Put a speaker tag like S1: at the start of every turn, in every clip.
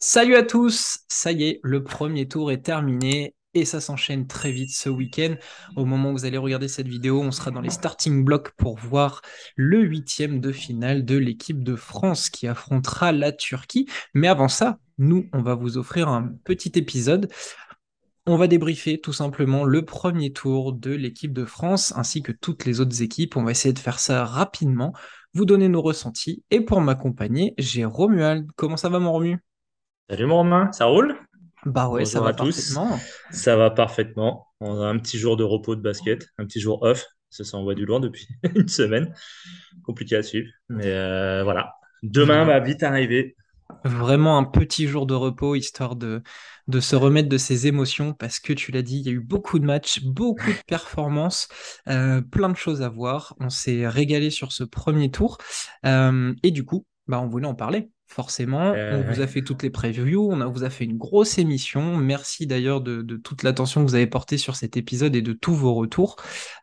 S1: Salut à tous, ça y est, le premier tour est terminé et ça s'enchaîne très vite ce week-end. Au moment où vous allez regarder cette vidéo, on sera dans les starting blocks pour voir le huitième de finale de l'équipe de France qui affrontera la Turquie. Mais avant ça, nous, on va vous offrir un petit épisode. On va débriefer tout simplement le premier tour de l'équipe de France ainsi que toutes les autres équipes. On va essayer de faire ça rapidement, vous donner nos ressentis. Et pour m'accompagner, j'ai Romuald. Comment ça va mon Romu?
S2: Salut mon Romain, ça roule?
S1: Bah ouais, ça va parfaitement.
S2: Ça va parfaitement. On a un petit jour de repos de basket, un petit jour off. Ça s'envoie du loin depuis une semaine. Compliqué à suivre. Mais euh, voilà. Demain va vite arriver.
S1: Vraiment un petit jour de repos, histoire de, de se remettre de ses émotions, parce que tu l'as dit, il y a eu beaucoup de matchs, beaucoup de performances, euh, plein de choses à voir. On s'est régalé sur ce premier tour. Euh, et du coup, bah, on voulait en parler forcément. on vous a fait toutes les previews, on a, vous a fait une grosse émission. Merci d'ailleurs de, toute l'attention que vous avez portée sur cet épisode et de tous vos retours.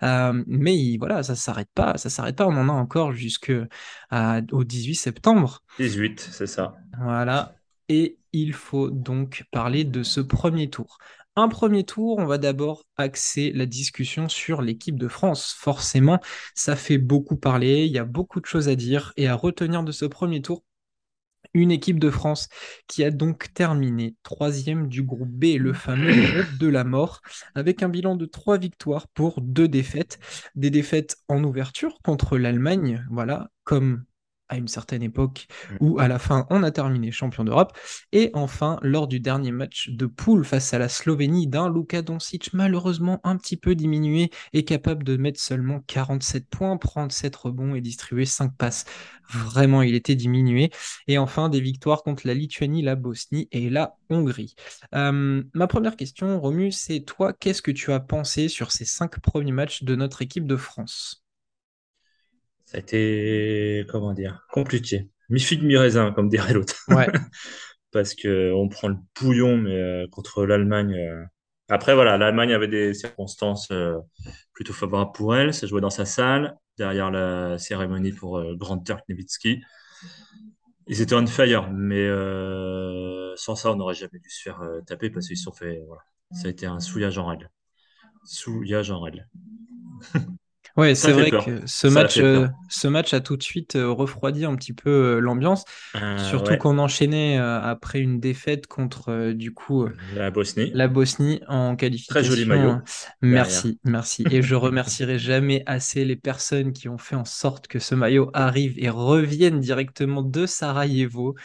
S1: Euh, mais voilà, ça s'arrête pas, ça s'arrête pas. On en a encore jusqu'au 18 septembre.
S2: 18, c'est ça.
S1: Voilà. Et il faut donc parler de ce premier tour. Un premier tour, on va d'abord axer la discussion sur l'équipe de France. Forcément, ça fait beaucoup parler, il y a beaucoup de choses à dire et à retenir de ce premier tour une équipe de France qui a donc terminé troisième du groupe B, le fameux groupe de la mort, avec un bilan de trois victoires pour deux défaites. Des défaites en ouverture contre l'Allemagne, voilà, comme à une certaine époque mm. où à la fin on a terminé champion d'Europe. Et enfin, lors du dernier match de poule face à la Slovénie d'un Luka Doncic malheureusement un petit peu diminué et capable de mettre seulement 47 points, prendre 7 rebonds et distribuer 5 passes. Vraiment, il était diminué. Et enfin, des victoires contre la Lituanie, la Bosnie et la Hongrie. Euh, ma première question, Romu, c'est toi, qu'est-ce que tu as pensé sur ces 5 premiers matchs de notre équipe de France?
S2: Ça a été, comment dire, compliqué. Mi-figue, mi-raisin, comme dirait l'autre.
S1: Ouais.
S2: Parce qu'on prend le bouillon, mais euh, contre l'Allemagne. Euh. Après, voilà, l'Allemagne avait des circonstances euh, plutôt favorables pour elle. Ça jouait dans sa salle, derrière la cérémonie pour Grand Turk Nowitzki. Ils étaient on fire, mais sans ça, on n'aurait jamais dû se faire taper parce qu'ils se sont fait. Voilà. Ça a été un souillage en règle. Souillage en règle.
S1: Ouais, c'est vrai que ce match, euh, ce match a tout de suite euh, refroidi un petit peu euh, l'ambiance, surtout qu'on enchaînait après une défaite contre du coup
S2: la Bosnie.
S1: La Bosnie en qualification.
S2: Très joli maillot.
S1: Merci, merci. Et je remercierai jamais assez les personnes qui ont fait en sorte que ce maillot arrive et revienne directement de Sarajevo.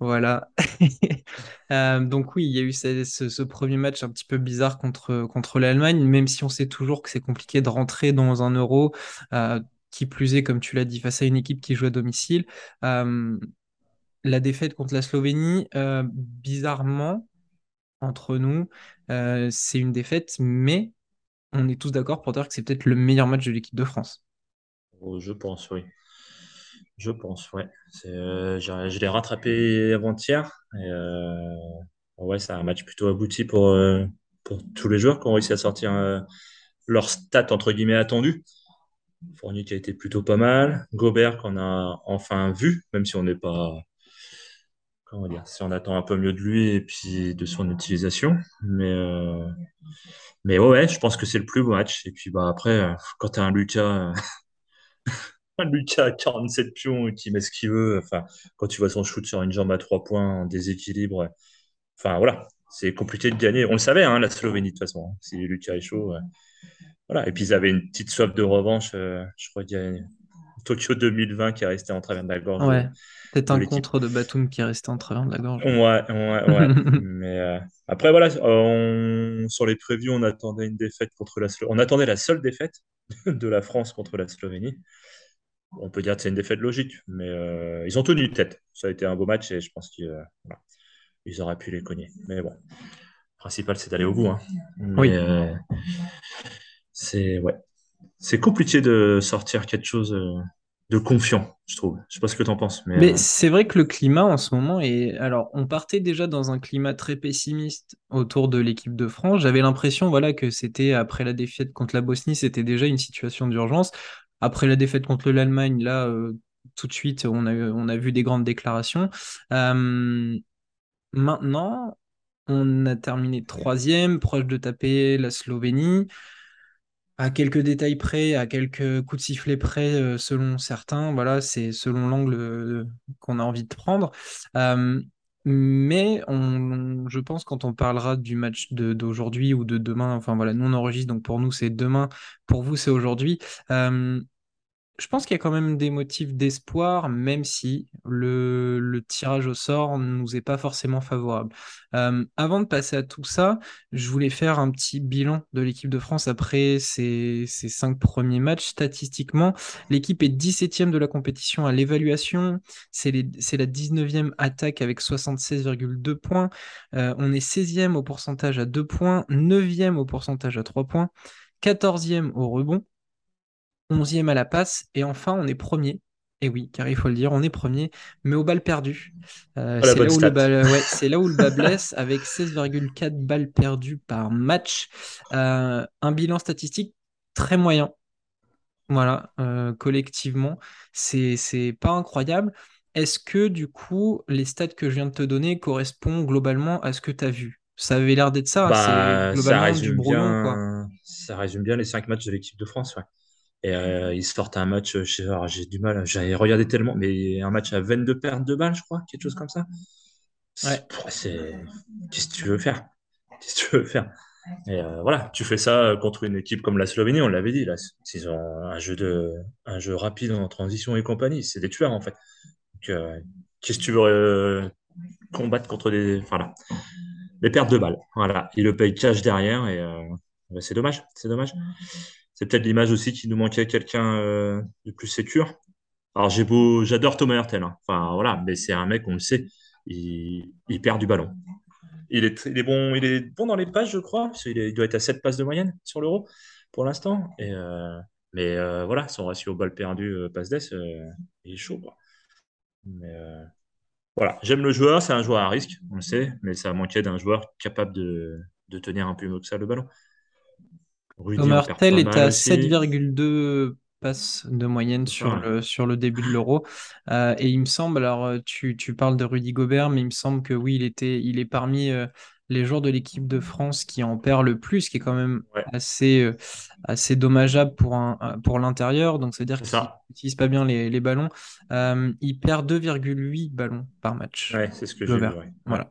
S1: Voilà. Euh, donc oui, il y a eu ce, premier match un petit peu bizarre contre, l'Allemagne, même si on sait toujours que c'est compliqué de rentrer dans un euro, euh, qui plus est, comme tu l'as dit, face à une équipe qui joue à domicile. Euh, la défaite contre la Slovénie, bizarrement, entre nous, c'est une défaite, mais on est tous d'accord pour dire que c'est peut-être le meilleur match de l'équipe de France.
S2: Oh, je pense, oui. Je pense, ouais. Euh, je l'ai rattrapé avant-hier. Euh, ouais, c'est un match plutôt abouti pour, euh, pour tous les joueurs qui ont réussi à sortir leur stat entre guillemets attendu. Fournier qui a été plutôt pas mal. Gobert qu'on a enfin vu, même si on n'est pas. Comment dire Si on attend un peu mieux de lui et puis de son utilisation. Mais, mais ouais, je pense que c'est le plus beau match. Et puis bah, après, quand tu as un Lucas. Lucas a 47 pions et qui met ce qu'il veut. Enfin, quand tu vois son shoot sur une jambe à trois points en déséquilibre, enfin voilà, c'est compliqué de gagner. On le savait, hein, la Slovénie de toute façon. Hein. si Lucas est chaud, voilà. Et puis ils avaient une petite soif de revanche. Euh, je crois qu'il y a Tokyo 2020 qui est resté en travers de la gorge.
S1: Ouais. Peut-être un contre de Batum qui est resté en travers de la gorge.
S2: Ouais, ouais, ouais. Mais euh, après, voilà, sur les previews, on attendait une défaite contre la Slovénie. On attendait la seule défaite de la France contre la Slovénie on peut dire que c'est une défaite logique, mais euh, ils ont tenu tête. Ça a été un beau match et je pense qu'ils euh, auraient pu les cogner. Mais bon, le principal, c'est d'aller au bout. Hein.
S1: oui.
S2: Euh, c'est ouais. C'est compliqué de sortir quelque chose de confiant, je trouve. Je sais pas ce que tu en penses, mais
S1: Mais c'est vrai que le climat en ce moment est. Alors, on partait déjà dans un climat très pessimiste autour de l'équipe de France. J'avais l'impression, voilà, que c'était après la défaite contre la Bosnie, c'était déjà une situation d'urgence. Après la défaite contre l'Allemagne, là, euh, tout de suite, on a, on a vu des grandes déclarations. Euh, maintenant, on a terminé troisième, proche de taper la Slovénie. À quelques détails près, à quelques coups de sifflet près, euh, selon certains, voilà, c'est selon l'angle qu'on a envie de prendre. Mais on, je pense quand on parlera du match d'aujourd'hui ou de demain, enfin voilà, nous on enregistre, donc pour nous c'est demain, pour vous c'est aujourd'hui. Euh, je pense qu'il y a quand même des motifs d'espoir, même si le, tirage au sort ne nous est pas forcément favorable. Euh, avant de passer à tout ça, je voulais faire un petit bilan de l'équipe de France après ces, cinq premiers matchs. Statistiquement, l'équipe est 17e de la compétition à l'évaluation. C'est la 19e attaque avec 76,2 points. Euh, on est 16e au pourcentage à 2 points, 9e au pourcentage à 3 points, 14e au rebond. 11e à la passe, et enfin on est premier. Et oui, car il faut le dire, on est premier, mais au bal perdu. Euh,
S2: pas la
S1: c'est là où le
S2: stat.
S1: bal, ouais, c'est là où le bas blesse, avec 16,4 balles perdues par match. Euh, un bilan statistique très moyen. Voilà, euh, collectivement, c'est c'est pas incroyable. Est-ce que du coup, les stats que je viens de te donner correspondent globalement à ce que tu as vu? Ça avait l'air d'être ça, hein, c'est
S2: Bah, ça
S1: du
S2: résume
S1: quoi.
S2: bien, ça résume bien les cinq matchs de l'équipe de France, ouais. Et euh, ils sortent un match, euh, j'ai du mal, j'avais regardé tellement, mais un match à 22 pertes de balles, je crois, quelque chose comme ça.
S1: Ouais.
S2: qu'est-ce que tu veux faire? Qu'est-ce que tu veux faire? Et euh, voilà, tu fais ça contre une équipe comme la Slovénie, on l'avait dit, là, ils ont un jeu de, un jeu rapide en transition et compagnie, c'est des tueurs en fait. Euh, qu'est-ce que tu veux euh, combattre contre des, enfin là, des pertes de balles? Voilà, ils le payent cash derrière et euh, bah, c'est dommage, c'est dommage. C'est peut-être l'image aussi qui nous manquait quelqu'un euh, de plus sécure. Alors j'adore Thomas Hurtel, hein. Enfin voilà, mais c'est un mec, on le sait, il, perd du ballon. Il est, bon, dans les passes, je crois, il doit être à 7 passes de moyenne sur l'Euro pour l'instant. Euh, mais euh, voilà, son ratio balle perdue, passe d'ess, il est chaud, voilà, j'aime le joueur, c'est un joueur à risque, on le sait, mais ça manquait d'un joueur capable de tenir un peu mieux que ça le ballon. Rudy pas
S1: est à
S2: aussi.
S1: 7,2 passes de moyenne sur le, sur le début de l'Euro. Euh, et il me semble, alors euh, tu, tu parles de Rudy Gobert, mais il me semble que oui, il était, il est parmi euh, les joueurs de l'équipe de France qui en perd le plus, ce qui est quand même
S2: Ouais,
S1: assez, euh, assez dommageable pour, un, pour l'intérieur. Donc, c'est-à-dire
S2: c'est
S1: qu'il
S2: ça.
S1: n'utilise pas bien les, les ballons. Il perd 2,8 ballons par match.
S2: Ouais, c'est ce que j'ai vu. Ouais.
S1: Voilà.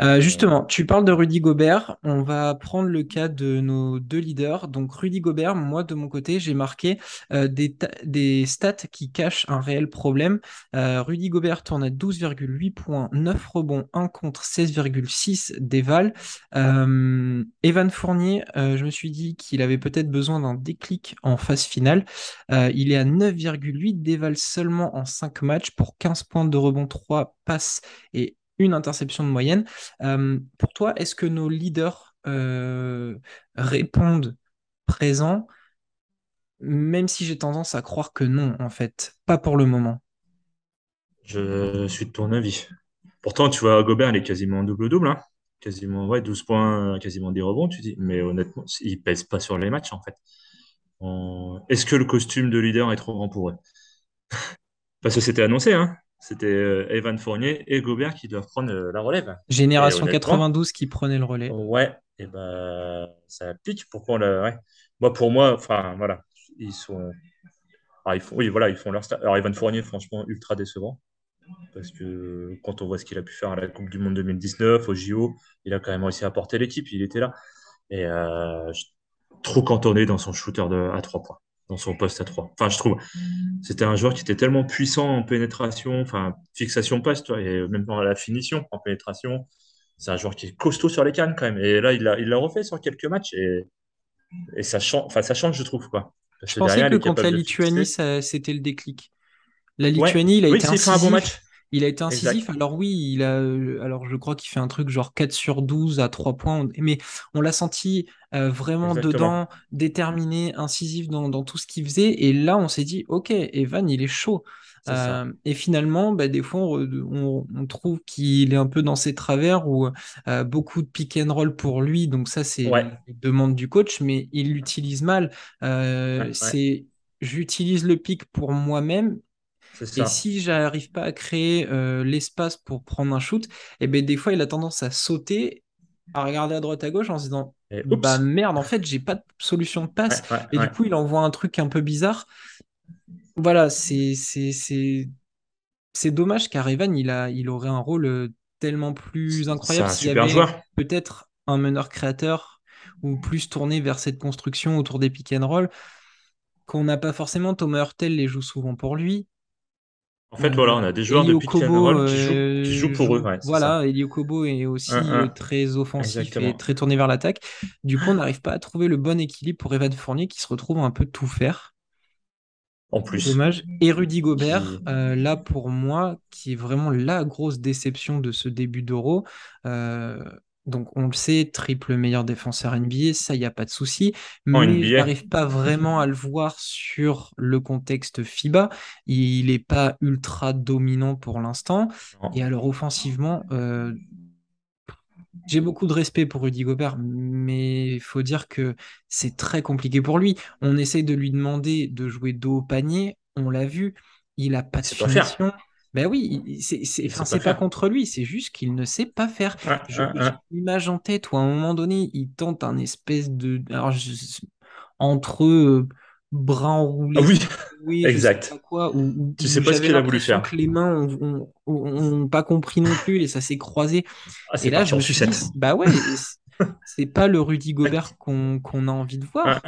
S1: Euh, justement, tu parles de Rudy Gobert. On va prendre le cas de nos deux leaders. Donc, Rudy Gobert, moi, de mon côté, j'ai marqué euh, des, ta- des stats qui cachent un réel problème. Euh, Rudy Gobert tourne à 12,8 points, 9 rebonds, 1 contre 16,6 déval. Euh, Evan Fournier, je me suis dit qu'il avait peut-être besoin d'un déclic en phase finale. Il est à 9,8 déval seulement en 5 matchs pour 15 points de rebond, 3 passes et une interception de moyenne. Euh, pour toi, est-ce que nos leaders euh, répondent présents, même si j'ai tendance à croire que non, en fait, pas pour le moment.
S2: je suis de ton avis. Pourtant, tu vois, Gobert, il est quasiment double-double, hein. Quasiment, ouais, 12 points, quasiment des rebonds, tu dis. Mais honnêtement, il pèse pas sur les matchs, en fait. Est-ce que le costume de leader est trop grand pour eux? Parce que c'était annoncé, hein. C'était euh, Evan Fournier et Gobert qui doivent prendre euh, la relève.
S1: Génération
S2: honnêtement,
S1: 92 qui prenait le relais.
S2: ouais, et ben, ça pique. Pourquoi le, ouais. Moi, pour moi, enfin, voilà, ils sont. Alors, ils font, oui, voilà, ils font leur. Alors, Evan Fournier, franchement, ultra décevant. Parce que quand on voit ce qu'il a pu faire à la Coupe du Monde 2019, au JO, il a quand même réussi à porter l'équipe, il était là. Et euh, trop cantonné dans son shooter de, à 3 points, dans son poste à 3. Enfin, je trouve, c'était un joueur qui était tellement puissant en pénétration, enfin, fixation passe, toi, et même dans la finition en pénétration. C'est un joueur qui est costaud sur les cannes quand même. Et là, il l'a il refait sur quelques matchs et, et ça, change, enfin, ça change, je trouve, quoi. Parce
S1: Je pensais
S2: derrière,
S1: que contre la Lituanie, c'était le déclip. La
S2: Ouais,
S1: Lituanie, il a
S2: oui,
S1: été
S2: fait un bon match.
S1: Il a été incisif.
S2: Exact.
S1: Alors oui, il a, euh, alors je crois qu'il fait un truc genre 4 sur 12 à 3 points. Mais on l'a senti euh, vraiment
S2: Exactement.
S1: dedans, déterminé, incisif dans, dans tout ce qu'il faisait. Et là, on s'est dit, OK, Evan, il est chaud. Euh, et finalement, bah, des fois, on, on- on trouve qu'il est un peu dans ses travers ou euh, beaucoup de pick and roll pour lui. Donc ça, c'est
S2: Ouais,
S1: les demandes du coach, mais il l'utilise mal. Euh,
S2: ouais.
S1: c'est j'utilise le pic pour moi-même Et si j'arrive pas à créer euh, l'espace pour prendre un shoot, et ben des fois il a tendance à sauter, à regarder à droite à gauche en se disant
S2: Et
S1: bah merde en fait j'ai pas de solution de passe
S2: Ouais, ouais,
S1: et du coup il envoie un truc un peu bizarre. Voilà, c'est c'est dommage car Evan il a il aurait un rôle euh, tellement plus incroyable s'il y avait peut-être un meneur créateur ou plus tourné vers cette construction autour des pick and roll qu'on n'a pas forcément. Thomas Hurtel les joue souvent pour lui.
S2: En fait, voilà,
S1: Euh,
S2: on a des joueurs de pick and
S1: Kobo
S2: roll qui jouent, qui jouent
S1: euh,
S2: pour eux. Ouais,
S1: voilà, Elio Kobo est aussi euh,
S2: un.
S1: très offensif et très tourné vers l'attaque. Du coup, on n'arrive pas à trouver le bon équilibre pour Evan Fournier qui se retrouve un peu tout faire.
S2: En plus,
S1: dommage. Et Rudy Gobert,
S2: qui.
S1: euh, là pour moi, qui est vraiment la grosse déception de ce début d'Euro. Euh, donc on le sait, triple meilleur défenseur NBA, ça, il n'y a pas de souci. Mais je n'arrive pas vraiment à le voir sur le contexte FIBA. Il n'est pas ultra dominant pour l'instant. Et alors offensivement, euh, j'ai beaucoup de respect pour Rudy Gobert, mais il faut dire que c'est très compliqué pour lui. On essaye de lui demander de jouer dos au panier, on l'a vu, il n'a pas de
S2: faire.
S1: Ben oui, c'est
S2: pas
S1: contre lui, c'est juste qu'il ne sait pas faire.
S2: Un,
S1: J'ai
S2: un.
S1: une image en tête où à un moment donné, il tente un espèce de... alors, je- entre euh, bras
S2: Ah
S1: enroulés,
S2: oui,
S1: oui, je sais pas
S2: exact.
S1: quoi, où, où-
S2: Tu sais pas ce qu'il a voulu faire.
S1: que les mains ont, ont- ont- ont pas compris non plus et ça s'est croisé.
S2: Ah,
S1: Et
S2: c'est
S1: là, je me suis dit, bah ouais, c'est pas le Rudy Gobert qu'on a envie de voir.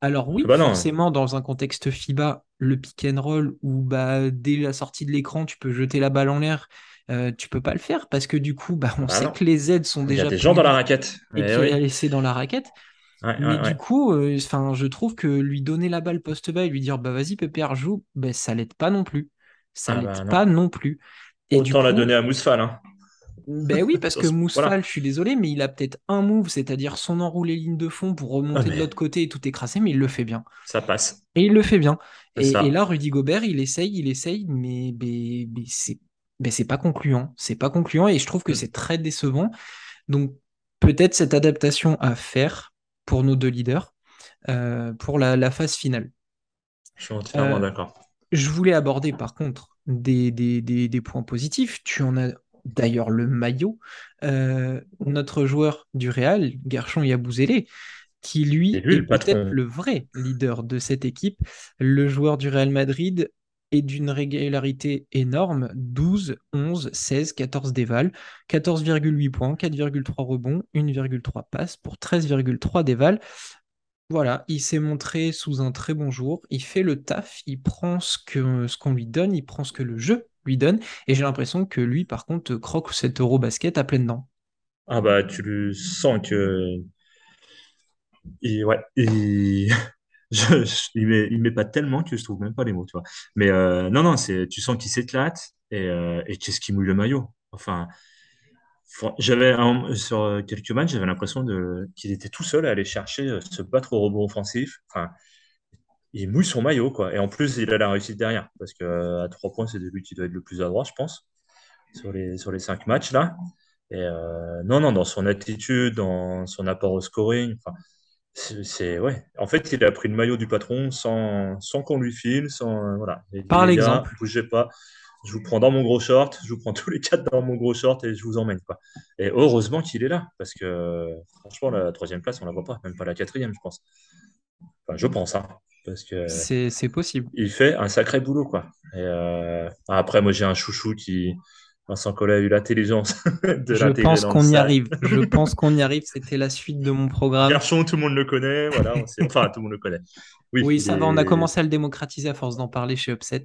S1: Alors
S2: Ah
S1: oui,
S2: bah non.
S1: forcément, dans un contexte FIBA, le pick and roll où bah, dès la sortie de l'écran, tu peux jeter la balle en l'air, euh, tu peux pas le faire parce que du coup, bah,
S2: Ah
S1: on
S2: bah
S1: sait
S2: non.
S1: que les aides sont
S2: Il y a
S1: déjà
S2: des gens dans la raquette.
S1: et
S2: Eh
S1: qu'il
S2: oui.
S1: a laissé dans la raquette.
S2: Ouais,
S1: Mais
S2: ouais,
S1: du
S2: ouais.
S1: coup, euh, enfin, je trouve que lui donner la balle post-bas et lui dire bah vas-y Pépère joue, bah, ça l'aide pas non plus. Ça
S2: Ah
S1: l'aide
S2: bah
S1: pas non plus. Et du
S2: Autant la donner à Mousfal. Hein.
S1: Ben oui, parce que
S2: Voilà.
S1: Mousfal, je suis désolé, mais il a peut-être un move, c'est-à-dire son enroulé ligne de fond pour
S2: Ah
S1: remonter de
S2: mais
S1: l'autre côté et tout écraser, mais il le fait bien.
S2: ça passe.
S1: Et il le fait bien. Et, là, Rudy Gobert, il essaye, il essaye, mais, mais, mais c'est pas concluant. C'est pas concluant et je trouve que
S2: Hmm.
S1: c'est très décevant. Donc, peut-être cette adaptation à faire pour nos deux leaders euh, pour la, la phase finale.
S2: Je suis entièrement
S1: Euh,
S2: d'accord.
S1: je voulais aborder par contre des, des, des- des points positifs. Tu en as d'ailleurs le maillot. Euh, notre joueur du Real, Gershon Yabusele, qui lui
S2: lui
S1: est peut-être le vrai leader de cette équipe. Le joueur du Real Madrid est d'une régularité énorme, 12, 11, 16, 14 dévals, 14,8 points, 4,3 rebonds, 1,3 passes pour 13,3 dévals. Voilà, il s'est montré sous un très bon jour, il fait le taf, il prend ce que, ce qu'on lui donne, il prend ce que le jeu lui donne, et j'ai l'impression que lui, par contre, croque cet Eurobasket à pleines dents.
S2: Ah bah tu le sens que ouais, il... met, il met pas tellement que je trouve même pas les mots, tu vois. Mais euh, non, non, c'est, tu sens qu'il s'éclate et, euh, et qu'est-ce qu'il mouille le maillot. Enfin, j'avais sur quelques matchs, j'avais l'impression de qu'il était tout seul à aller chercher, euh, se battre au rebond offensif. Enfin, il mouille son maillot, quoi. Et en plus, il a la réussite derrière, parce que euh, à trois points, c'est lui qui doit être le plus adroit, je pense, sur les sur les cinq matchs là. Et euh, non, non, dans son attitude, dans son apport au scoring. C'est, ouais. En fait, il a pris le maillot du patron sans, sans qu'on lui file, sans, euh, voilà.
S1: Par l'exemple,
S2: bougez pas. Je vous prends dans mon gros short, je vous prends tous les quatre dans mon gros short et je vous emmène, quoi. Et heureusement qu'il est là, parce que franchement, la troisième place, on la voit pas, même pas la quatrième, je pense. Enfin, je pense, hein, parce que
S1: c'est possible.
S2: il fait un sacré boulot, quoi. Et euh, après, moi, j'ai un chouchou qui, Vincent Collet, a eu l'intelligence de
S1: Je pense qu'on y arrive. Je pense qu'on y arrive. C'était la suite de mon programme.
S2: Garçon, tout le monde le connaît, voilà, on sait- enfin, tout le monde le connaît. Oui,
S1: ça va. On a commencé à le démocratiser à force d'en parler chez Upset.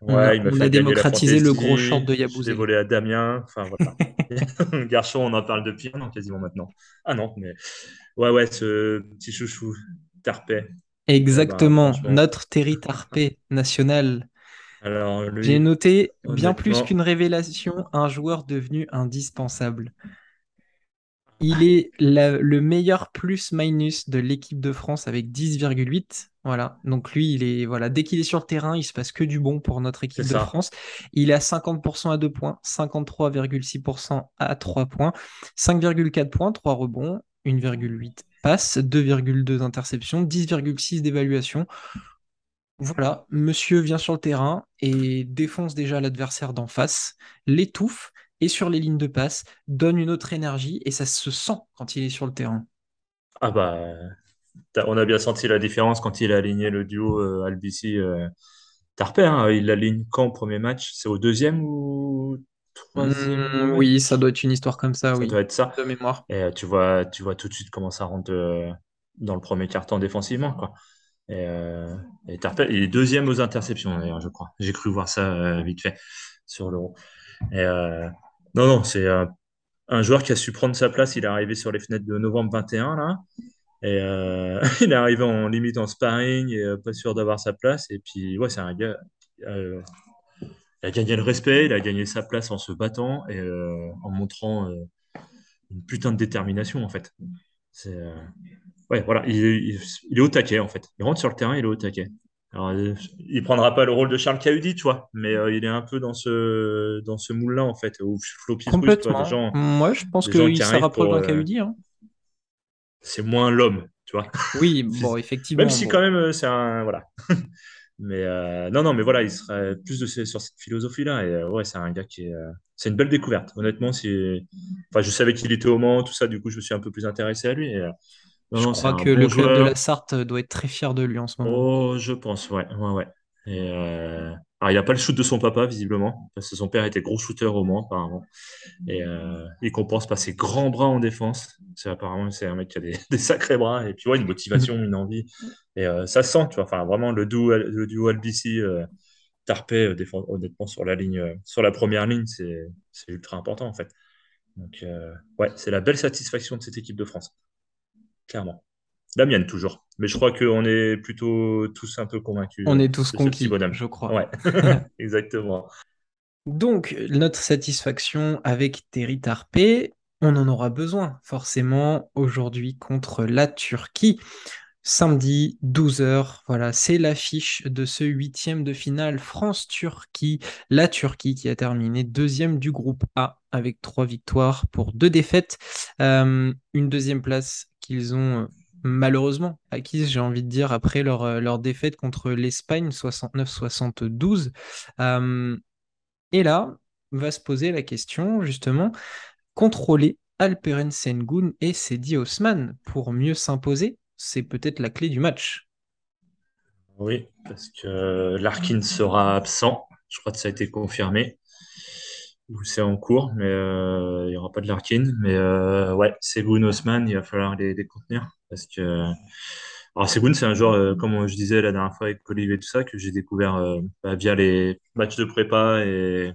S1: On a,
S2: ouais, il m'a
S1: on a démocratisé le gros
S2: fantasy,
S1: de
S2: l'ai
S1: Yabusele.
S2: volé à Damien, enfin, voilà. Garçon, on en parle depuis un an quasiment maintenant. Ah non, mais ouais, ouais, ce petit chouchou, Tarpey, eh ben,
S1: Exactement. Notre Terry Tarpé national.
S2: Alors,
S1: J'ai noté bien plus qu'une révélation, un joueur devenu indispensable. Il est la- le meilleur plus-minus de l'équipe de France avec 10,8. Voilà. Donc lui, il est voilà, dès qu'il est sur le terrain, il se passe que du bon pour notre équipe de. France. Il est à 50% à 2 points, 53,6% à 3 points, 5,4 points, 3 rebonds, 1,8 passes, 2,2 interceptions, 10,6 d'évaluation. Voilà, monsieur vient sur le terrain et défonce déjà l'adversaire d'en face, l'étouffe et sur les lignes de passe, donne une autre énergie et ça se sent quand il est sur le terrain.
S2: Ah bah, on a bien senti la différence quand il a aligné le duo euh, Albici euh, hein. Il l'aligne quand au premier match? C'est au deuxième ou troisième
S1: Hmm, oui, ça doit être une histoire comme ça,
S2: Ça
S1: oui,
S2: doit être ça.
S1: de mémoire.
S2: Et euh, tu vois, tu vois tout de suite comment ça rentre euh, dans le premier quart-temps défensivement, quoi. Et, euh, et il est deuxième aux interceptions, d'ailleurs, je crois. J'ai cru voir ça euh, vite fait sur l'Euro. Euh, non, non, c'est un joueur qui a su prendre sa place. Il est arrivé sur les fenêtres de novembre 21, là. Et il est arrivé en limite en sparring et pas sûr d'avoir sa place. Et puis, ouais, c'est un gars. Il a gagné le respect, il a gagné sa place en se battant et euh, en montrant euh, une putain de détermination, en fait. C'est, euh, ouais, voilà, il, est- il, il est au taquet, en fait. Il rentre sur le terrain, il est au taquet. Alors, il prendra pas le rôle de Charles Cahudi, tu vois, mais il est un peu dans ce, dans ce moule-là, en fait, où Floppy Russe, tu vois, des
S1: Complètement.
S2: gens,
S1: Moi, je pense qu'il se rapproche d'un KUD. hein.
S2: c'est moins l'homme, tu vois.
S1: Oui, bon,
S2: Même
S1: effectivement,
S2: si quand même, c'est un. Voilà. Mais euh, non, non, mais voilà, il serait plus de sur cette philosophie-là. Et euh, ouais, c'est un gars qui est. euh, c'est une belle découverte. Honnêtement, c'est. Enfin, je savais qu'il était au Mans, tout ça, du coup, je me suis un peu plus intéressé à lui. Et, non,
S1: Je
S2: non,
S1: crois que
S2: bon
S1: le club de la. Sarthe doit être très fier de lui en ce moment.
S2: Oh, je pense, ouais, ouais, ouais. Et Alors, il n'y a pas le shoot de son papa, visiblement, parce que son père était gros shooter au Mans, apparemment. Et euh, il compense par ses grands bras en défense. C'est apparemment c'est un mec qui a des, sacrés bras et puis ouais, une motivation, une envie. Et euh, ça se sent, tu vois. Enfin, vraiment le duo, duo LBC euh, Tarpey euh, défend- honnêtement sur la ligne, euh, sur la première ligne, c'est c'est ultra important en fait. Donc euh, ouais, c'est la belle satisfaction de cette équipe de France, clairement. La mienne toujours. Mais je crois qu'on est plutôt tous un peu convaincus
S1: On
S2: euh,
S1: est tous conquis, je crois.
S2: Ouais, exactement.
S1: Donc, notre satisfaction avec Terry Tarpé, on en aura besoin forcément aujourd'hui contre la Turquie. Samedi, 12h, voilà, c'est l'affiche de ce huitième de finale France-Turquie. La Turquie qui a terminé deuxième du groupe A avec trois victoires pour deux défaites. Euh, une deuxième place qu'ils ont euh, malheureusement acquise, j'ai envie de dire, après leur, euh, défaite contre l'Espagne 69-72. Euh, et là, va se poser la question, justement, contrôler Alperen Sengun et Sedi Osman pour mieux s'imposer, c'est peut-être la clé du match.
S2: Oui, parce que Larkin sera absent. Je crois que ça a été confirmé. C'est en cours, mais euh, il n'y aura pas de Larkin. Mais euh, ouais, Segun Osman, il va falloir les, contenir. Parce que. Alors, Segun, c'est un joueur, euh, comme je disais la dernière fois avec Olivier et tout ça, que j'ai découvert bah, via les matchs de prépa et,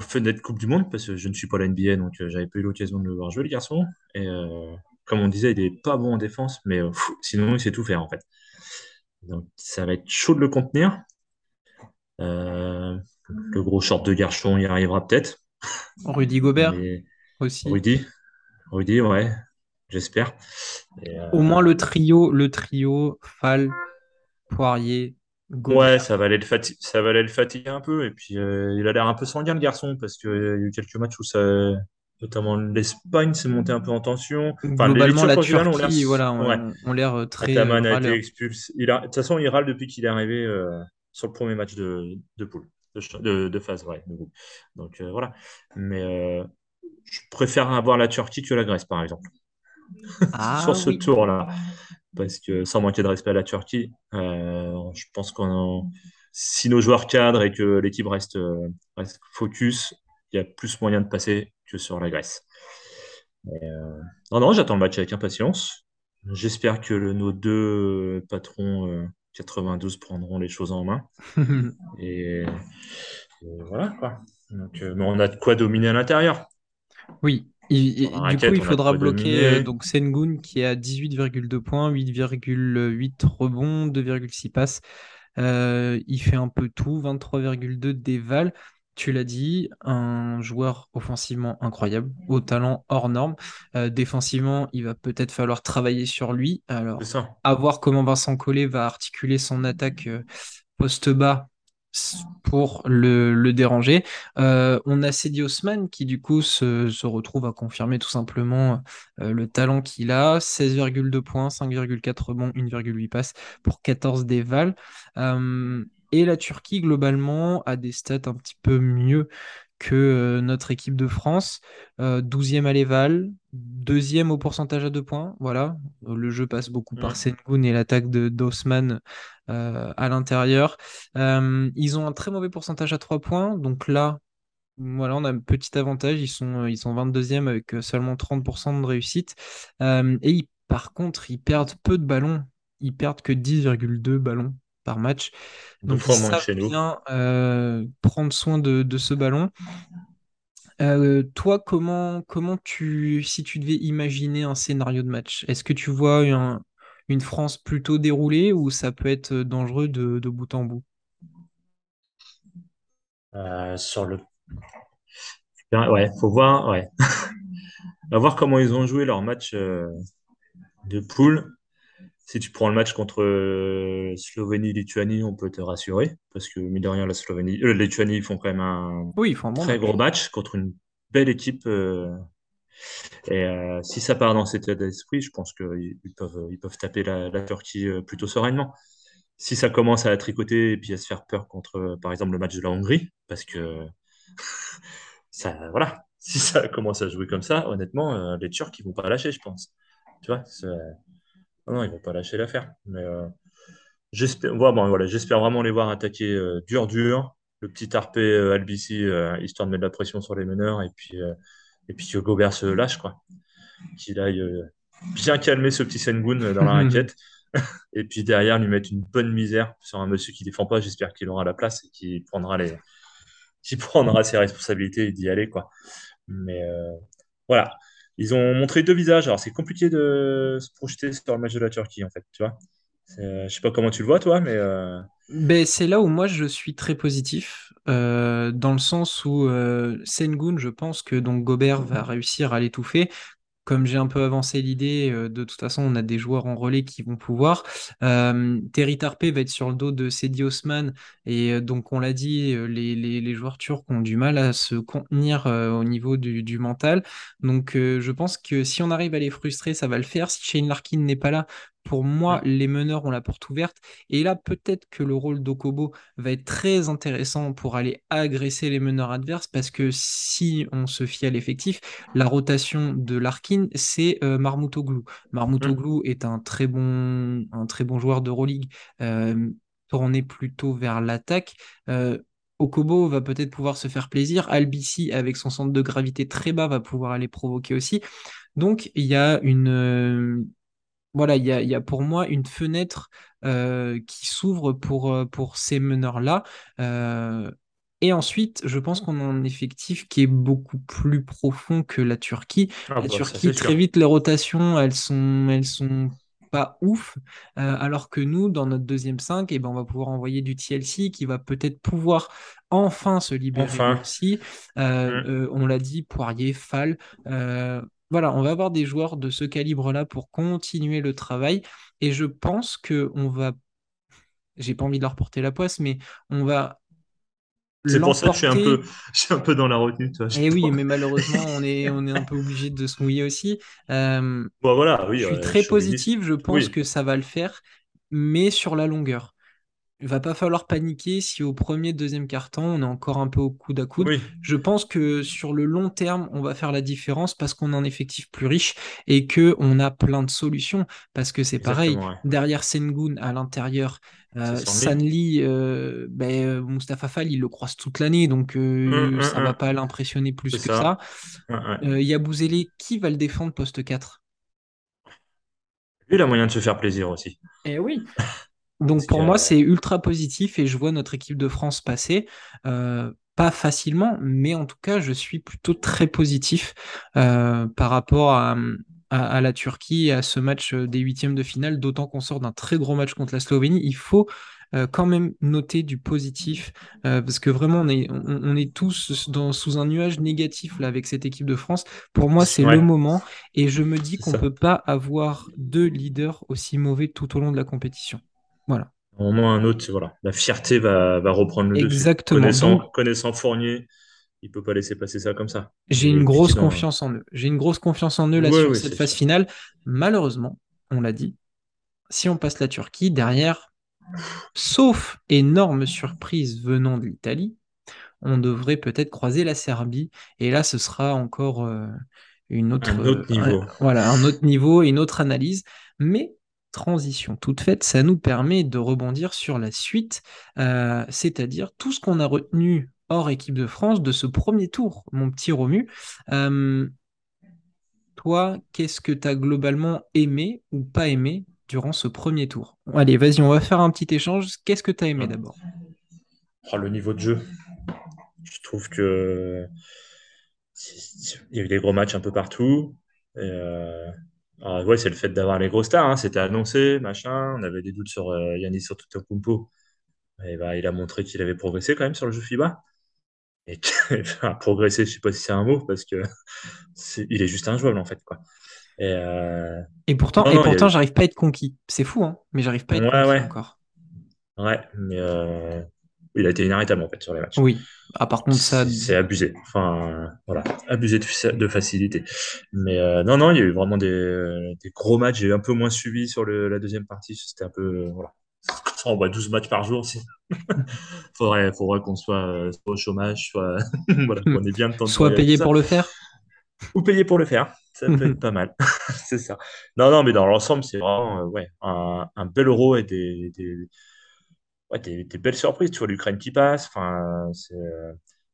S2: fenêtre Coupe du Monde, parce que je ne suis pas la NBA, donc j'avais pas eu l'occasion de le voir jouer, le garçon. Et comme on disait, il est pas bon en défense, mais sinon, il sait tout faire, en fait. Donc, ça va être chaud de le contenir. Euh, le gros short de Garchon y arrivera peut-être.
S1: Rudy Gobert
S2: Mais
S1: aussi.
S2: Rudy, Rudy, ouais, j'espère. Et,
S1: Au moins
S2: euh,
S1: le trio, le trio Fall, Poirier,
S2: ouais, ça
S1: Gobert.
S2: va aller le fati- ça le fatiguer un peu. Et puis, euh, il a l'air un peu sanguin, le garçon, parce qu'il y a eu quelques matchs où ça, notamment l'Espagne, s'est monté un peu en tension. Enfin,
S1: Globalement, la. Turquie, voilà,
S2: Ouais,
S1: ont, ont l'air très euh,
S2: Ataman a été expulsé. A... De toute façon, il râle depuis qu'il est arrivé euh, sur le premier match de, de poule, de, phase, ouais, de groupe. Donc euh, voilà. Mais euh, je préfère avoir la Turquie que la Grèce, par exemple, sur
S1: Ah
S2: ce
S1: oui.
S2: tour-là. Parce que sans manquer de respect à la Turquie, euh, je pense qu'on si nos joueurs cadrent et que l'équipe reste, reste focus, il y a plus moyen de passer que sur la Grèce. Non, non, j'attends le match avec impatience. J'espère que le- nos deux patrons 92 prendront les choses en main. Et, et voilà, quoi. Donc, euh, mais on a de quoi dominer à l'intérieur.
S1: Oui. Du coup, il faudra bloquer euh, donc Sengun qui est à 18,2 points, 8,8 rebonds, 2,6 passes. Euh, il fait un peu tout, 23,2 déval. Tu l'as dit, un joueur offensivement incroyable, au talent hors norme. Euh, défensivement, il va peut-être falloir travailler sur lui. Alors,
S2: ça.
S1: à voir comment Vincent Collet va articuler son attaque euh, poste bas pour le, le déranger. Euh, on a Cedi Osman qui du coup se, se retrouve à confirmer tout simplement euh, le talent qu'il a. 16,2 points, 5,4 rebonds, 1,8 passes pour 14 dévals. Euh, et la Turquie globalement a des stats un petit peu mieux que euh, notre équipe de France. Euh, 12e à l'éval, deuxième au pourcentage à deux points. Voilà, le jeu passe beaucoup par
S2: Mm.
S1: Sengun et l'attaque de d'Osman euh, à l'intérieur. Euh, ils ont un très mauvais pourcentage à 3 points. Donc là, voilà, on a un petit avantage. Ils sont, ils sont 22e avec euh, seulement 30% de réussite. Euh, et ils- par contre, ils perdent peu de ballons. Ils perdent que 10,2 ballons par match. Donc
S2: que
S1: savent bien euh, prendre soin de, de ce ballon. Euh, toi, comment, comment tu, si tu devais imaginer un scénario de match, est-ce que tu vois un- une France plutôt déroulée ou ça peut être dangereux de, de bout en bout?
S2: Euh, sur le. Ouais, faut voir. Ouais. On va voir comment ils ont joué leur match euh, de poule. Si tu prends le match contre euh, Slovénie-Lituanie, on peut te rassurer. Parce que, mine de rien, la Slovénie, euh, Lituanie, ils font quand même un
S1: Oui, ils font un bon
S2: très gros
S1: match.
S2: contre une belle équipe. euh, et euh, si ça part dans cet état d'esprit, je pense qu'ils ils peuvent, ils peuvent taper la, la Turquie plutôt sereinement. Si ça commence à tricoter et puis à se faire peur contre, par exemple, le match de la Hongrie, parce que ça, voilà, si ça commence à jouer comme ça, honnêtement, les Turcs, ils vont pas lâcher, je pense. Tu vois, non, non, ils vont pas lâcher l'affaire. Mais euh, j'espère, ouais, bon, voilà, j'espère vraiment les voir attaquer euh, dur, dur. Le petit tarpé euh, Albici, histoire de mettre de la pression sur les meneurs, et puis, et puis que Gobert se lâche, quoi. Qu'il aille bien calmer ce petit Sengun dans la raquette, et puis derrière lui mettre une bonne misère sur un monsieur qui défend pas. J'espère qu'il aura la place et qu'il prendra les, qu'il prendra ses responsabilités et d'y aller, quoi. Mais euh, voilà. Ils ont montré deux visages. Alors, c'est compliqué de se projeter sur le match de la Turquie, en fait, tu vois. Euh, je sais pas comment tu le vois, toi, mais euh,
S1: Ben, c'est là où moi je suis très positif, euh, dans le sens où euh, Sengun, je pense que donc Gobert va réussir à l'étouffer. Comme j'ai un peu avancé l'idée, euh, de toute façon, on a des joueurs en relais qui vont pouvoir. Euh, Terry Tarpé va être sur le dos de Sedi Osman. Et euh, donc, on l'a dit, les, joueurs turcs ont du mal à se contenir au niveau du, mental. Donc, je pense que si on arrive à les frustrer, ça va le faire. Si Shane Larkin n'est pas là, pour moi, les meneurs ont la porte ouverte. Et là, peut-être que le rôle d'Okobo va être très intéressant pour aller agresser les meneurs adverses. Parce que si on se fie à l'effectif, la rotation de Larkin, c'est euh, Marmoutoglu.
S2: hmm,
S1: Marmoutoglu est un très bon, un très bon joueur d'Euroleague, euh, tourné plutôt vers l'attaque. Euh, Okobo va peut-être pouvoir se faire plaisir. Albici, avec son centre de gravité très bas, va pouvoir aller provoquer aussi. Donc, il y a une, euh, voilà, il y a, il y a pour moi une fenêtre euh, qui s'ouvre pour, euh, pour ces meneurs-là. Euh, et ensuite, je pense qu'on a un effectif qui est beaucoup plus profond que la Turquie.
S2: ah
S1: La
S2: bah,
S1: Turquie, très
S2: sûr.
S1: vite, les rotations, elles sont, elles sont pas ouf. Euh, alors que nous, dans notre deuxième 5, eh ben, on va pouvoir envoyer du TLC qui va peut-être pouvoir enfin se libérer
S2: Enfin.
S1: aussi. Euh, euh, on l'a dit, Poirier, Fall. Voilà, on va avoir des joueurs de ce calibre-là pour continuer le travail. Et je pense que on va, j'ai pas envie de leur porter la poisse, mais on va
S2: C'est pour ça que je suis un peu, je suis un peu dans la retenue, toi, je
S1: Et oui,
S2: pense.
S1: mais malheureusement, on est, on est un peu obligé de se mouiller aussi. Euh,
S2: Bon, voilà,
S1: je
S2: oui,
S1: suis
S2: euh,
S1: très
S2: chauviniste.
S1: positif, je pense
S2: Oui,
S1: que ça va le faire, mais sur la longueur. Il va pas falloir paniquer si au premier, deuxième quart-temps, on est encore un peu au coude à coude.
S2: oui,
S1: Je pense que sur le long terme, on va faire la différence parce qu'on a un effectif plus riche et que on a plein de solutions. Parce que c'est pareil,
S2: ouais.
S1: derrière Sengun, à l'intérieur, euh,
S2: Sanli.
S1: Euh, ben, euh, Mustapha Fall, il le croise toute l'année, donc
S2: Hum,
S1: euh,
S2: hum,
S1: ça va
S2: hum.
S1: pas l'impressionner plus que ça.
S2: ça.
S1: Qui va le défendre poste 4?
S2: Lui, il a moyen de se faire plaisir aussi.
S1: Eh oui. Donc pour moi, c'est ultra positif et je vois notre équipe de France passer. euh, pas facilement, mais en tout cas, je suis plutôt très positif euh, par rapport à, à, la Turquie, à ce match des huitièmes de finale, d'autant qu'on sort d'un très gros match contre la Slovénie. Il faut quand même noter du positif, parce que vraiment, on est, on, est tous dans, sous un nuage négatif là, avec cette équipe de France. Pour moi, c'est le moment, et je me dis qu'on ne peut pas avoir deux leaders aussi mauvais tout au long de la compétition. Voilà.
S2: Au moins un autre, voilà. La fierté va, va reprendre le
S1: Exactement.
S2: dessus. Connaissant, connaissant Fournier, il peut pas laisser passer ça comme ça.
S1: J'ai une grosse confiance en eux. J'ai une grosse confiance en eux là sur cette phase finale. Malheureusement, on l'a dit, si on passe la Turquie, derrière, sauf énorme surprise venant de l'Italie, on devrait peut-être croiser la Serbie. Et là, ce sera encore euh, une autre,
S2: un autre niveau.
S1: voilà, un autre niveau et une autre analyse. Mais transition toute faite, ça nous permet de rebondir sur la suite, euh, c'est-à-dire tout ce qu'on a retenu hors équipe de France de ce premier tour, mon petit Romu. Euh, toi, qu'est-ce que tu as globalement aimé ou pas aimé durant ce premier tour? Allez, vas-y, on va faire un petit échange. Qu'est-ce que tu as aimé d'abord?
S2: Oh, Le niveau de jeu. Je trouve que il y a eu des gros matchs un peu partout. Euh, ouais, c'est le fait d'avoir les gros stars. Hein. C'était annoncé, machin. On avait des doutes sur euh, Yannis sur Antetokounmpo. Et bah, il a montré qu'il avait progressé quand même sur le jeu FIBA. Et progresser, je sais pas si c'est un mot, parce que il est juste injouable en fait. Quoi.
S1: Et, euh, et pourtant, et pourtant j'arrive pas à être conquis. C'est fou, hein, mais j'arrive pas à être
S2: ouais,
S1: conquis
S2: ouais.
S1: encore.
S2: Ouais, mais euh, il a été inarrêtable en fait sur les matchs.
S1: Oui. Ah, par contre, ça.
S2: C'est abusé. Enfin, voilà. Abusé de, de facilité. Mais euh, non, non, il y a eu vraiment des, des gros matchs. J'ai un peu moins suivi sur le, la deuxième partie. C'était un peu. Voilà on voit 12 matchs par jour. faudrait, faudrait qu'on soit, euh, soit, au chômage, soit voilà, qu'on ait bien le temps de
S1: Soit payé pour le faire.
S2: Ou payé pour le faire. Ça peut être pas mal. c'est ça. Non, non, mais dans l'ensemble, c'est vraiment euh, ouais, un, un, bel euro et des, des, ouais, des, des, belles surprises. Tu vois, l'Ukraine qui passe. Enfin, c'est. Euh,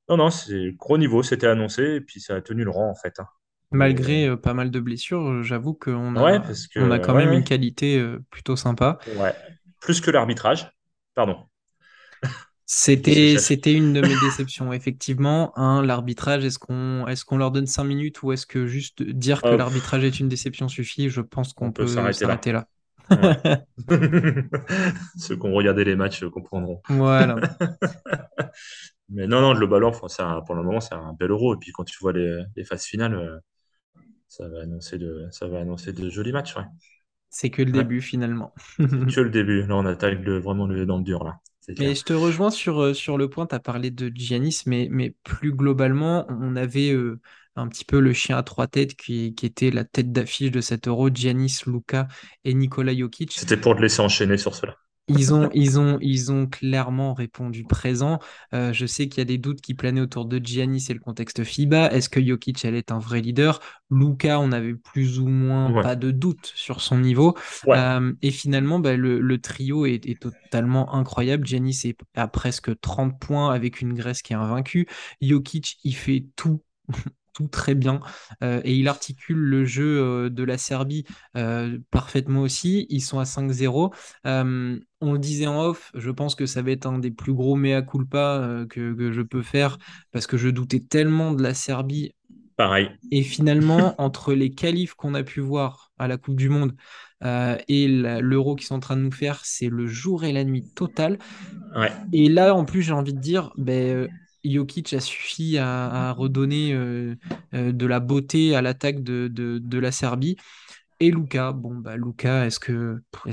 S2: non, non, c'est gros niveau, c'était annoncé, et puis ça a tenu le rang en fait. Hein.
S1: Malgré pas mal de blessures, j'avoue qu'on a, on a quand même une qualité plutôt sympa.
S2: Ouais, plus que l'arbitrage. Pardon.
S1: C'était, c'était une de mes déceptions, effectivement. L'arbitrage, est-ce qu'on, est-ce qu'on leur donne 5 minutes ou est-ce que juste dire que l'arbitrage est une déception suffit? Je pense qu'on peut, s'arrêter là.
S2: Ceux qui ont regardé les matchs comprendront.
S1: Voilà.
S2: Mais non, non, globalement, ça, pour le moment, c'est un bel euro. Et puis quand tu vois les, les phases finales, euh, ça va annoncer de, ça va annoncer de jolis matchs. Ouais.
S1: C'est que le début finalement.
S2: que le début. Là, on attaque vraiment le, dans le dur. Là.
S1: Mais je te rejoins sur, euh, sur le point, tu as parlé de Giannis, mais, mais plus globalement, on avait euh, un petit peu le chien à trois têtes qui, qui était la tête d'affiche de cet euro, Giannis, Luca et Nikola Jokic.
S2: C'était pour te laisser enchaîner sur cela.
S1: Ils ont, ils, ont, ils ont clairement répondu présent. Euh, je sais qu'il y a des doutes qui planaient autour de Giannis et le contexte FIBA. Est-ce que Jokic allait être un vrai leader? Luca, on avait plus ou moins pas de doute sur son niveau. Euh, et finalement, bah, le, trio est, est, totalement incroyable. Giannis est à presque 30 points avec une Grèce qui est invaincue. Jokic, il fait tout tout très bien euh, et il articule le jeu euh, de la Serbie euh, parfaitement aussi. Ils sont à 5-0. on le disait en off, je pense que ça va être un des plus gros mea culpa que, que, je peux faire parce que je doutais tellement de la Serbie.
S2: Pareil.
S1: Et finalement, entre les qualifs qu'on a pu voir à la Coupe du Monde et l'euro qu'ils sont en train de nous faire, c'est le jour et la nuit total.
S2: Ouais.
S1: Et là, en plus, j'ai envie de dire, ben, Jokic a suffi à, redonner euh, euh, de la beauté à l'attaque de, la Serbie. Et Luca, bon bah Luca, est-ce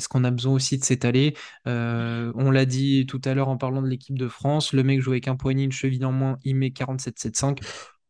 S1: qu'on a besoin aussi de s'étaler? Euh, On l'a dit tout à l'heure en parlant de l'équipe de France, le mec joue avec un poignet, une cheville en moins, il met 47-7-5.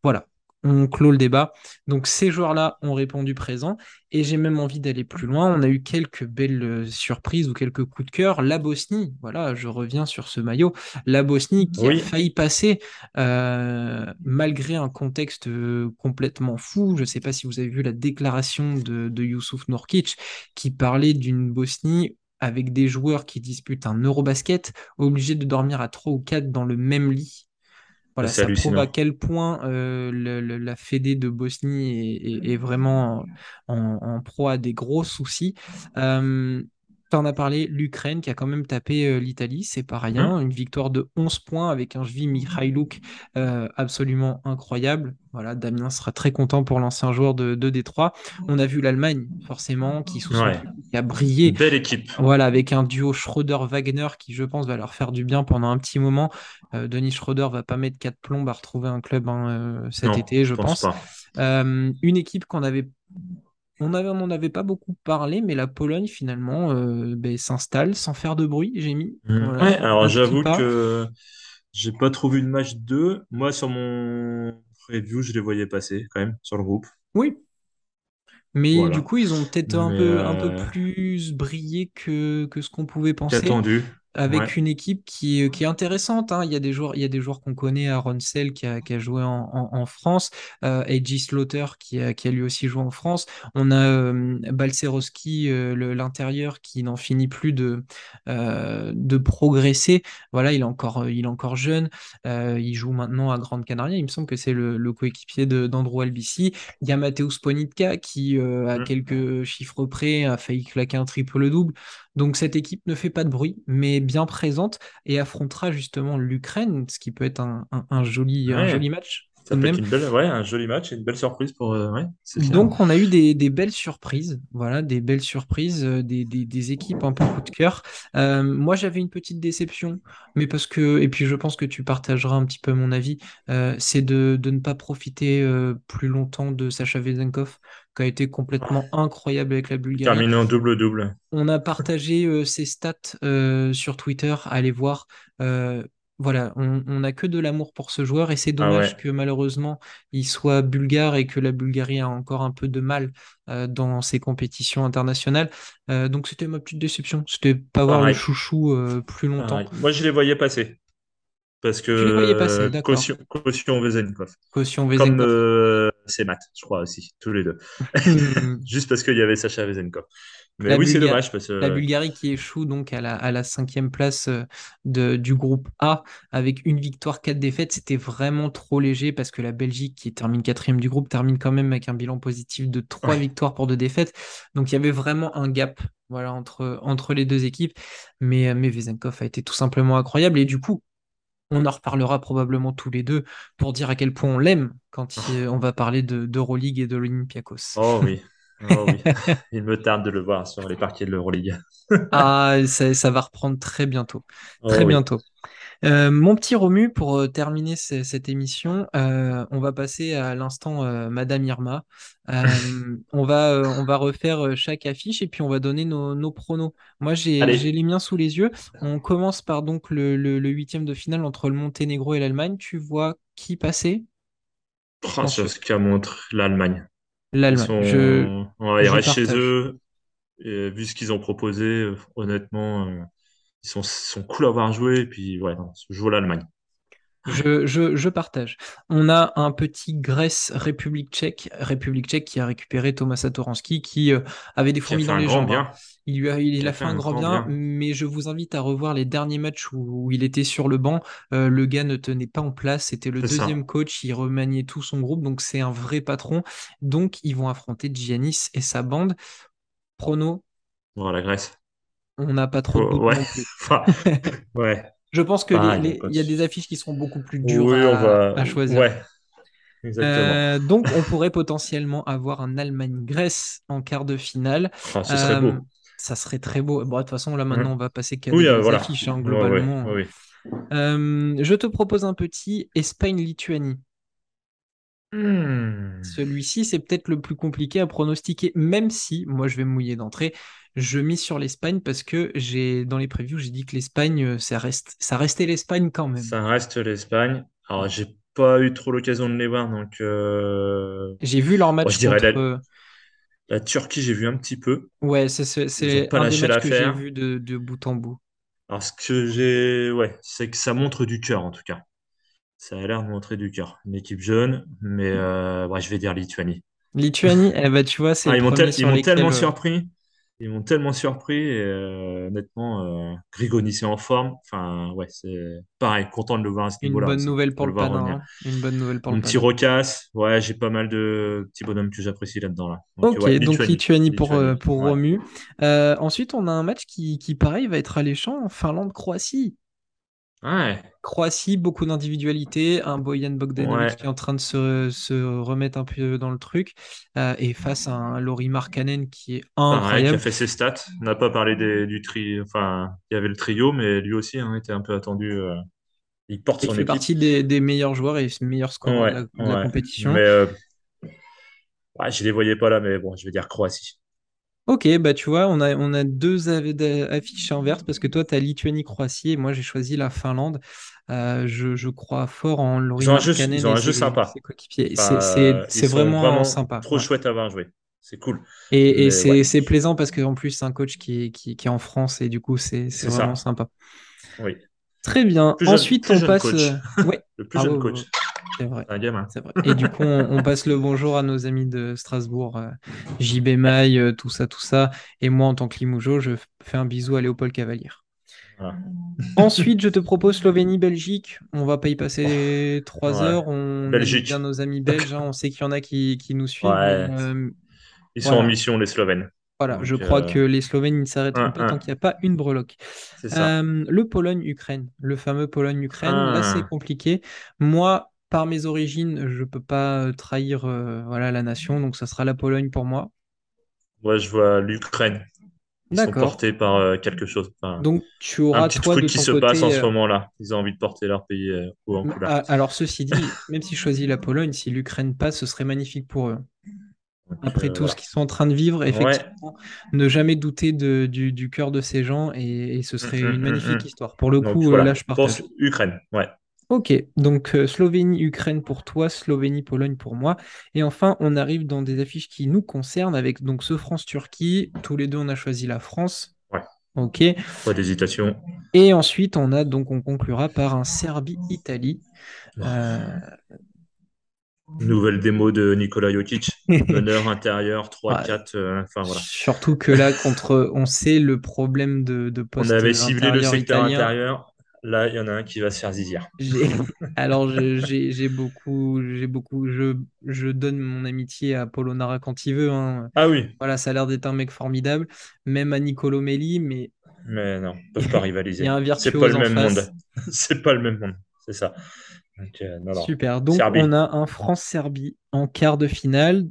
S1: Voilà, on clôt le débat. Donc ces joueurs-là ont répondu présent et j'ai même envie d'aller plus loin. On a eu quelques belles euh, surprises ou quelques coups de cœur. La Bosnie, voilà, je reviens sur ce maillot. La Bosnie qui a failli passer euh, malgré un contexte euh, complètement fou. Je ne sais pas si vous avez vu la déclaration de, de Youssouf Norkic qui parlait d'une Bosnie avec des joueurs qui disputent un Eurobasket, obligés de dormir à 3 ou 4 dans le même lit voilà, ça prouve à quel point euh, la Fédé de Bosnie est, vraiment en, en, proie à des gros soucis. Euh, en as parlé, l'Ukraine qui a quand même tapé euh, l'Italie, c'est pas rien.
S2: Hum
S1: Une victoire de 11 points avec un Jvi Mikhailuk euh, absolument incroyable. Voilà, Damien sera très content pour l'ancien joueur de, de Détroit. On a vu l'Allemagne, forcément, qui sous son
S2: Ouais.
S1: qui a brillé.
S2: Belle équipe.
S1: Voilà, avec un duo Schroeder-Wagner qui, je pense, va leur faire du bien pendant un petit moment. Euh, Denis Schroeder va pas mettre 4 plombs à retrouver un club hein, cet
S2: Non,
S1: été, je
S2: pense
S1: une équipe qu'on avait on avait, on n'en avait pas beaucoup parlé, mais la Pologne finalement euh, ben, s'installe sans faire de bruit, j'ai mis. Voilà,
S2: Ouais, alors j'avoue que j'ai pas trop vu de match 2. Moi, sur mon preview, je les voyais passer quand même sur le groupe.
S1: Oui, mais du coup, ils ont peut-être un peu, un peu
S2: euh,
S1: plus brillé que, que ce qu'on pouvait penser.
S2: qu'attendu. Ouais.
S1: avec une équipe qui, est- qui est intéressante. hein. Il y a des joueurs, il y a des joueurs qu'on connaît, Aaron Sell qui a, qui a joué en, en- en France, euh, A.J. Slaughter qui a, qui a lui aussi joué en France. On a euh, Balcerowski, euh, l'intérieur, qui n'en finit plus de, euh, de progresser. Voilà, il est encore, il est encore jeune. Euh, il joue maintenant à Grande Canaria. Il me semble que c'est le, le coéquipier d'Andrew Albici. Il y a Mateusz Ponitka qui, euh, à
S2: Hum.
S1: quelques chiffres près, a failli claquer un triple-double. Donc cette équipe ne fait pas de bruit, mais bien présente et affrontera justement l'Ukraine, ce qui peut être un, un- un joli, un
S2: Ouais.
S1: joli match
S2: Ça peut être
S1: même.
S2: une belle, ouais, un joli match et une belle surprise pour. euh, ouais.
S1: Donc on a eu des, des belles surprises, voilà, des belles surprises, euh, des, des- des équipes un peu coup de cœur. Euh, moi j'avais une petite déception, mais parce que, et puis je pense que tu partageras un petit peu mon avis, euh, c'est de, de ne pas profiter plus longtemps de Sacha Vezenkov, qui a été complètement incroyable avec la Bulgarie.
S2: Terminé en double-double.
S1: On a partagé euh, ses stats euh, sur Twitter, allez voir. Euh, voilà, on n'a que de l'amour pour ce joueur et c'est
S2: Ah
S1: dommage
S2: ouais.
S1: que malheureusement il soit bulgare et que la Bulgarie a encore un peu de mal euh, dans ses compétitions internationales. Euh, donc c'était ma petite déception, c'était pas voir le chouchou euh, plus longtemps.
S2: Pareil. Moi, je les voyais passer. Parce que
S1: Tu les voyais passer, d'accord.
S2: caution, caution.
S1: Caution
S2: Comme c'est Matt, je crois aussi, tous les deux. Juste parce qu'il y avait Sacha Vezenkov. Mais
S1: La
S2: oui, c'est dommage parce
S1: la
S2: que.
S1: Bulgarie qui échoue donc à la, à la cinquième place euh, de, du groupe A avec une victoire, quatre défaites, c'était vraiment trop léger parce que la Belgique qui termine quatrième du groupe termine quand même avec un bilan positif de trois
S2: Ouais.
S1: victoires pour deux défaites. Donc il y avait vraiment un gap voilà, entre, entre les deux équipes. Mais, euh, mais Vezenkov a été tout simplement incroyable et du coup, on en reparlera probablement tous les deux pour dire à quel point on l'aime quand il- on va parler de d'Euroleague et de l'Olympiakos.
S2: Oh oui. Oh oui. Il me tarde de le voir sur les parquets de l'Euroleague.
S1: Ah, ça, ça va reprendre très bientôt. Très
S2: Oh oui.
S1: Euh, mon petit Romu, pour euh, terminer ce- cette émission, euh, on va passer à l'instant euh, Madame Irma. On va, on va refaire chaque affiche et puis on va donner nos, nos pronos. Moi, j'ai, les miens sous les yeux. On commence par donc le, le, le huitième de finale entre le Monténégro et l'Allemagne. Tu vois qui passer?
S2: Oh, c'est
S1: ce-
S2: qu'a montré l'Allemagne. Ils
S1: L'Allemagne. Je,
S2: sont. ouais, ils
S1: je
S2: restent chez eux. Et vu ce qu'ils ont proposé, honnêtement, ils sont, sont cool à avoir joué. Et puis, ouais, non, je joue l'Allemagne.
S1: Je, je, je partage. On a un petit Grèce-République tchèque, République tchèque qui a récupéré Thomas Satoransky, qui euh, avait des fourmis dans les jambes. hein.
S2: bien.
S1: Il lui a, il, il
S2: a
S1: a
S2: fait
S1: un
S2: un
S1: grand bien,
S2: bien.
S1: mais je vous invite à revoir les derniers matchs où, où il était sur le banc. Euh, le gars ne tenait pas en place. C'était le
S2: ça.
S1: deuxième coach. Il remaniait tout son groupe, donc c'est un vrai patron. Donc ils vont affronter Giannis et sa bande. Prono,
S2: Bon, la Grèce.
S1: On n'a pas trop de
S2: Oh, ouais. ouais.
S1: Je pense que les,
S2: Pareil,
S1: les- il y a des affiches qui seront beaucoup plus dures
S2: Oui,
S1: à,
S2: va.
S1: à choisir.
S2: Ouais.
S1: Euh, donc, on pourrait potentiellement avoir un Allemagne-Grèce en quart de finale.
S2: Ah, ce serait
S1: Euh,
S2: beau.
S1: ça serait très beau. Bon, de toute façon, là,
S2: Hein
S1: maintenant, on va passer qu'à
S2: Oui,
S1: des
S2: euh, voilà.
S1: affiches, hein, globalement.
S2: ouais.
S1: Euh, je te propose un petit Espagne-Lituanie.
S2: Hmm.
S1: Celui-ci, c'est peut-être le plus compliqué à pronostiquer, même si, moi, je vais me mouiller d'entrée. Je mise sur l'Espagne parce que j'ai dans les previews, j'ai dit que l'Espagne, euh, ça reste, ça restait l'Espagne quand même.
S2: Ça reste l'Espagne. Alors, j'ai pas eu trop l'occasion de les voir, donc euh,
S1: J'ai vu leur
S2: bon,
S1: match
S2: je dirais
S1: contre.
S2: la,
S1: euh,
S2: la Turquie, j'ai vu un petit peu.
S1: Ouais, c'est
S2: pas
S1: un des
S2: lâché
S1: matchs que j'ai vu de, de bout en bout.
S2: Alors, ce que j'ai, ouais, c'est que ça montre du cœur, en tout cas. Ça a l'air de montrer du cœur. Une équipe jeune, mais euh, ouais, je vais dire Lituanie.
S1: Lituanie, eh ben, tu vois, c'est
S2: Ah, ils m'ont tellement
S1: euh,
S2: surpris. Ils m'ont tellement surpris. Et, euh, honnêtement, euh, Grigoni, c'est en forme. Enfin, ouais, c'est pareil, content de le voir à ce
S1: Une
S2: niveau-là
S1: bonne
S2: aussi,
S1: nouvelle pour
S2: le
S1: Panin. hein. Une bonne nouvelle pour le
S2: Mon petit. Rocasse, ouais, j'ai pas mal de petits bonhommes que j'apprécie là-dedans, là. Donc,
S1: Ok,
S2: ouais,
S1: donc
S2: Lituanie.
S1: Lituanie pour, euh,
S2: Lituanie,
S1: pour
S2: ouais.
S1: Romu. Euh, ensuite, on a un match qui, qui, pareil, va être alléchant. Finlande-Croatie.
S2: Ouais,
S1: Croatie, beaucoup d'individualité, un Bojan Bogdanovic
S2: ouais.
S1: qui est en train de se, se remettre un peu dans le truc, euh, et face à un Lauri Markkanen qui est
S2: Pareil, qui a
S1: incroyable.
S2: fait ses stats. N'a pas parlé des- du tri, enfin, il y avait le trio, mais lui aussi hein, était un peu attendu. euh, il porte
S1: Il fait
S2: équipe.
S1: partie des, des meilleurs joueurs et meilleurs scoreurs de
S2: Ouais,
S1: la, de la
S2: ouais.
S1: compétition.
S2: Mais euh, ouais, je les voyais pas là, mais bon, je vais dire Croatie.
S1: Ok, bah tu vois, on a, on a deux affiches inverses parce que toi, tu as Lituanie-Croatie et moi, j'ai choisi la Finlande. Euh, je, je crois fort en
S2: Ils
S1: Lauri
S2: ont un jeu, ils ont un jeu sympa.
S1: C'est
S2: ils
S1: vraiment
S2: vraiment
S1: sympa.
S2: trop
S1: ouais.
S2: chouettes à avoir joué. C'est cool.
S1: Et, et
S2: ouais,
S1: c'est c'est plaisant parce qu'en plus, c'est un coach qui est, qui, qui est en France et du coup, c'est vraiment
S2: ça.
S1: sympa.
S2: Oui.
S1: Très bien.
S2: Plus
S1: Ensuite, on passe. euh. Ouais.
S2: Le plus
S1: Ah
S2: jeune coach.
S1: C'est vrai.
S2: C'est un gamin.
S1: C'est vrai. Et du coup, on, on passe le bonjour à nos amis de Strasbourg, euh, JB Maille, euh, tout ça, tout ça. Et moi, en tant que Limougeot, je fais un bisou à Léopold Cavalière.
S2: Voilà.
S1: Ensuite, je te propose Slovénie-Belgique. On va pas y passer trois
S2: Ouais.
S1: heures. On aime bien
S2: Belgique.
S1: nos amis belges. hein. On sait qu'il y en a qui, qui nous suivent,
S2: Ouais.
S1: euh,
S2: Ils sont en mission, les Slovènes.
S1: Voilà, je crois
S2: euh,
S1: que les Slovènes ne s'arrêteront pas tant
S2: 1-1.
S1: qu'il n'y a pas une breloque.
S2: C'est ça.
S1: Euh, le Pologne-Ukraine, le fameux Pologne-Ukraine, là c'est
S2: Ah.
S1: compliqué. Moi, par mes origines, je peux pas euh, trahir euh, voilà, la nation, donc ça sera la Pologne pour moi.
S2: Moi, je vois l'Ukraine. Ils sont portés par euh, quelque chose. Enfin,
S1: Donc tu
S2: un
S1: auras
S2: petit
S1: toi
S2: truc
S1: de
S2: qui
S1: ton
S2: se passe en ce moment-là. Ils ont envie de porter leur pays euh, haut en couleur.
S1: ah, alors ceci dit, même si je choisis la Pologne, si l'Ukraine passe, ce serait magnifique pour eux.
S2: Donc,
S1: Après tout ce qu'ils sont en train de vivre,
S2: Ouais.
S1: effectivement, ne jamais douter de- du, du cœur de ces gens et, et ce serait
S2: Hum, hum,
S1: une
S2: hum,
S1: magnifique histoire. Pour le
S2: Donc
S1: coup, là, je partage.
S2: Ukraine. Ouais.
S1: Ok, donc euh, Slovénie-Ukraine pour toi, Slovénie-Pologne pour moi. Et enfin, on arrive dans des affiches qui nous concernent avec donc ce France-Turquie. Tous les deux, on a choisi la France.
S2: Ouais.
S1: Ok.
S2: Pas d'hésitation.
S1: Et ensuite, on a donc on conclura par un Serbie-Italie. Euh,
S2: Nouvelle démo de Nikola Jokic. Meneur intérieur, 3-4.
S1: ouais,
S2: euh, enfin voilà.
S1: surtout que là, contre, on sait le problème de, de
S2: On
S1: poste
S2: avait ciblé le secteur
S1: italien.
S2: intérieur. Là, il y en a un qui va se faire zizir.
S1: Alors, j'ai beaucoup, j'ai beaucoup, je, je donne mon amitié à Polonara quand il veut. hein.
S2: Ah oui,
S1: Voilà, ça a l'air d'être un mec formidable, même à Nicolo Melli, mais
S2: mais non, ils peuvent pas
S1: il y
S2: rivaliser.
S1: a un
S2: C'est pas
S1: virtuose
S2: le même monde. C'est pas le même monde. C'est ça. Donc, euh, non, non.
S1: Super. Donc,
S2: Serbie.
S1: on a un France-Serbie en quart de finale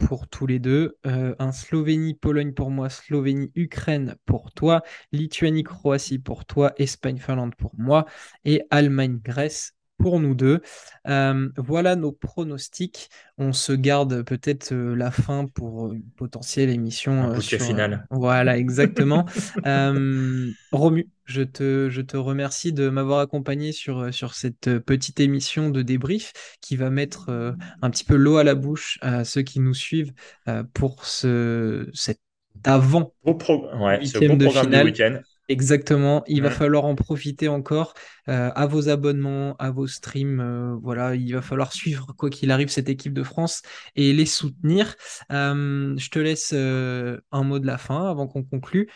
S1: pour tous les deux. Euh, un Slovénie-Pologne pour moi, Slovénie-Ukraine pour toi, Lituanie-Croatie pour toi, Espagne-Finlande pour moi et Allemagne-Grèce pour nous deux. Euh, voilà nos pronostics. On se garde peut-être euh, la fin pour une potentielle émission euh, sur. euh. Voilà, exactement. Euh, Romu, je te, je te remercie de m'avoir accompagné sur, euh, sur cette euh, petite émission de débrief qui va mettre euh, un petit peu l'eau à la bouche à ceux qui nous suivent euh, pour ce, cet avant
S2: ouais, ce beau
S1: de
S2: programme du week-end.
S1: Exactement, il va falloir en profiter encore euh, à vos abonnements, à vos streams. euh, voilà, il va falloir suivre quoi qu'il arrive cette équipe de France et les soutenir. Euh, je te laisse un mot de la fin avant qu'on conclue.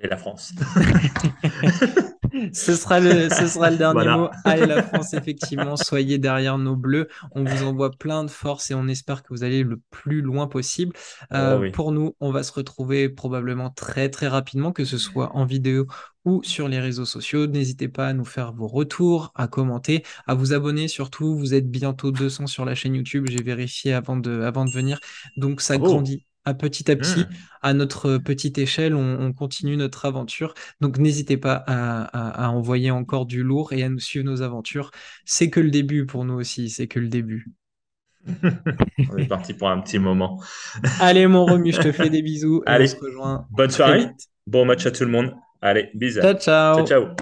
S2: Et la France.
S1: Ce sera le, ce sera le dernier
S2: Voilà.
S1: mot. Allez, la France, effectivement, soyez derrière nos bleus. On vous envoie plein de force et on espère que vous allez le plus loin possible. Euh,
S2: Oh oui.
S1: Pour nous, on va se retrouver probablement très, très rapidement, que ce soit en vidéo ou sur les réseaux sociaux. N'hésitez pas à nous faire vos retours, à commenter, à vous abonner surtout. Vous êtes bientôt 200 sur la chaîne YouTube. J'ai vérifié avant de, avant de venir. Donc, ça
S2: Bravo.
S1: grandit à petit à petit
S2: Mm.
S1: à notre petite échelle, on, on continue notre aventure. Donc n'hésitez pas à, à- à envoyer encore du lourd et à nous suivre nos aventures. C'est que le début pour nous aussi, c'est que le début.
S2: On est parti pour un petit moment.
S1: Allez mon Romu, je te fais des bisous on
S2: Allez,
S1: se rejoint
S2: bonne soirée. Bon match à tout le monde. Allez, bisous.
S1: Ciao, ciao.
S2: Ciao, ciao.